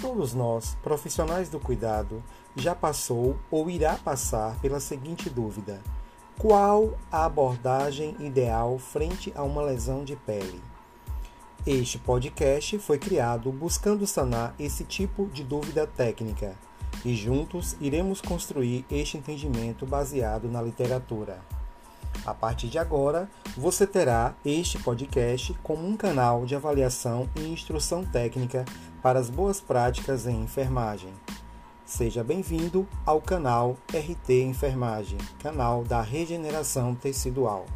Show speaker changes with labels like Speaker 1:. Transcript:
Speaker 1: Todos nós, profissionais do cuidado, já passou ou irá passar pela seguinte dúvida: qual a abordagem ideal frente a uma lesão de pele? Este podcast foi criado buscando sanar esse tipo de dúvida técnica e juntos iremos construir este entendimento baseado na literatura. A partir de agora, você terá este podcast como um canal de avaliação e instrução técnica para as boas práticas em enfermagem. Seja bem-vindo ao canal RT Enfermagem, canal da regeneração tecidual.